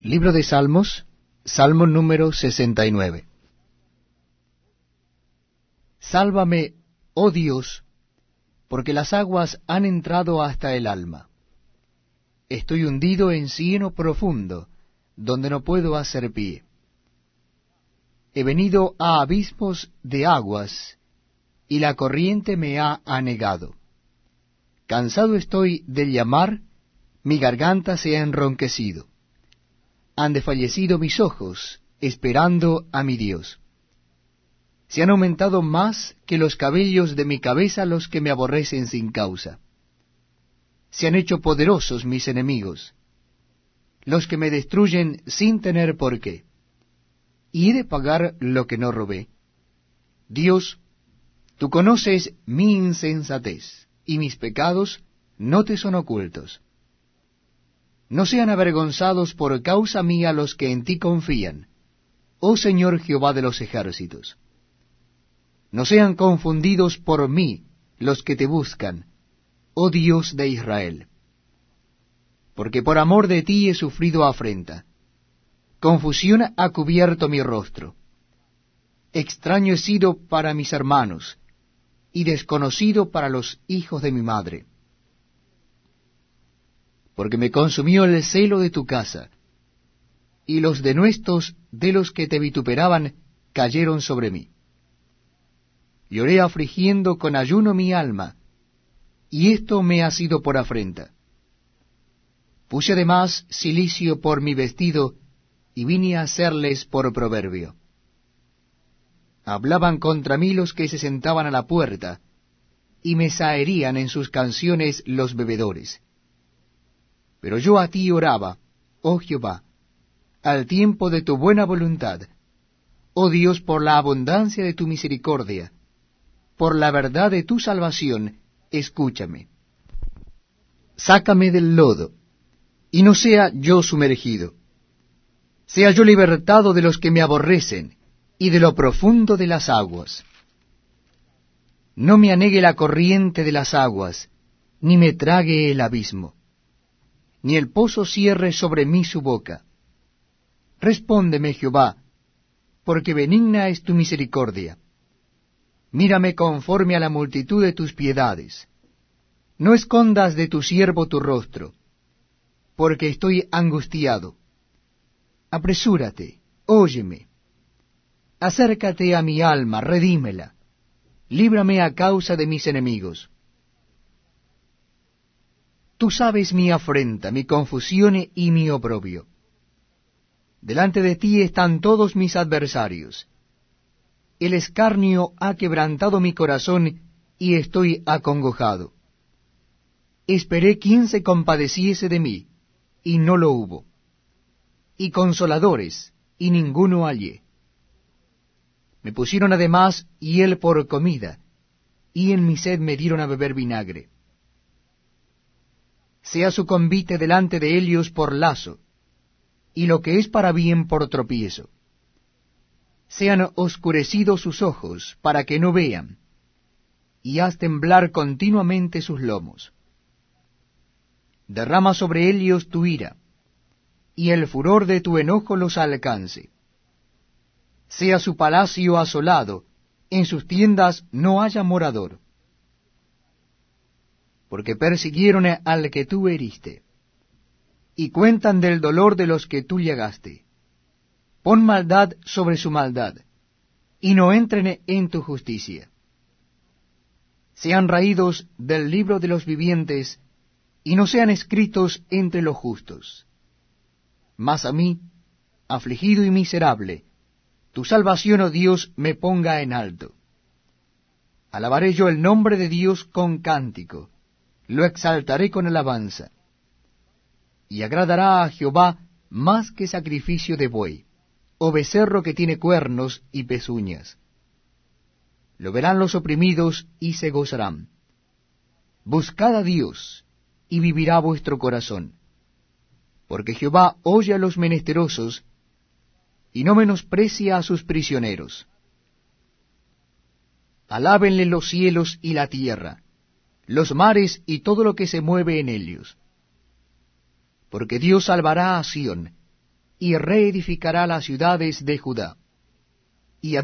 Libro de Salmos, Salmo número 69. Sálvame, oh Dios, porque las aguas han entrado hasta el alma. Estoy hundido en cieno profundo, donde no puedo hacer pie. He venido a abismos de aguas, y la corriente me ha anegado. Cansado estoy de llamar, mi garganta se ha enronquecido han desfallecido mis ojos, esperando a mi Dios. Se han aumentado más que los cabellos de mi cabeza los que me aborrecen sin causa. Se han hecho poderosos mis enemigos, los que me destruyen sin tener por qué. Y he de pagar lo que no robé. Dios, tú conoces mi insensatez, y mis pecados no te son ocultos. No sean avergonzados por causa mía los que en ti confían, oh Señor Jehová de los ejércitos. No sean confundidos por mí los que te buscan, oh Dios de Israel. Porque por amor de ti he sufrido afrenta. Confusión ha cubierto mi rostro. Extraño he sido para mis hermanos, y desconocido para los hijos de mi madre porque me consumió el celo de tu casa, y los denuestos de los que te vituperaban cayeron sobre mí. Lloré afligiendo con ayuno mi alma, y esto me ha sido por afrenta. Puse además silicio por mi vestido, y vine a hacerles por proverbio. Hablaban contra mí los que se sentaban a la puerta, y me saerían en sus canciones los bebedores. Pero yo a ti oraba, oh Jehová, al tiempo de tu buena voluntad, oh Dios, por la abundancia de tu misericordia, por la verdad de tu salvación, escúchame. Sácame del lodo, y no sea yo sumergido. Sea yo libertado de los que me aborrecen, y de lo profundo de las aguas. No me anegue la corriente de las aguas, ni me trague el abismo ni el pozo cierre sobre mí su boca. Respóndeme, Jehová, porque benigna es tu misericordia. Mírame conforme a la multitud de tus piedades. No escondas de tu siervo tu rostro, porque estoy angustiado. Apresúrate, óyeme. Acércate a mi alma, redímela. Líbrame a causa de mis enemigos Tú sabes mi afrenta, mi confusión y mi oprobio. Delante de ti están todos mis adversarios. El escarnio ha quebrantado mi corazón y estoy acongojado. Esperé quien se compadeciese de mí, y no lo hubo. Y consoladores, y ninguno hallé. Me pusieron además hiel por comida, y en mi sed me dieron a beber vinagre sea su convite delante de ellos por lazo, y lo que es para bien por tropiezo. Sean oscurecidos sus ojos para que no vean, y haz temblar continuamente sus lomos. Derrama sobre ellos tu ira, y el furor de tu enojo los alcance. Sea su palacio asolado, en sus tiendas no haya morador porque persiguieron al que tú heriste, y cuentan del dolor de los que tú llegaste. Pon maldad sobre su maldad, y no entren en tu justicia. Sean raídos del libro de los vivientes, y no sean escritos entre los justos. Mas a mí, afligido y miserable, tu salvación, oh Dios, me ponga en alto. Alabaré yo el nombre de Dios con cántico lo exaltaré con alabanza. Y agradará a Jehová más que sacrificio de buey, o becerro que tiene cuernos y pezuñas. Lo verán los oprimidos y se gozarán. Buscad a Dios, y vivirá vuestro corazón. Porque Jehová oye a los menesterosos, y no menosprecia a sus prisioneros. Alábenle los cielos y la tierra los mares y todo lo que se mueve en ellos. Porque Dios salvará a Sión, y reedificará las ciudades de Judá.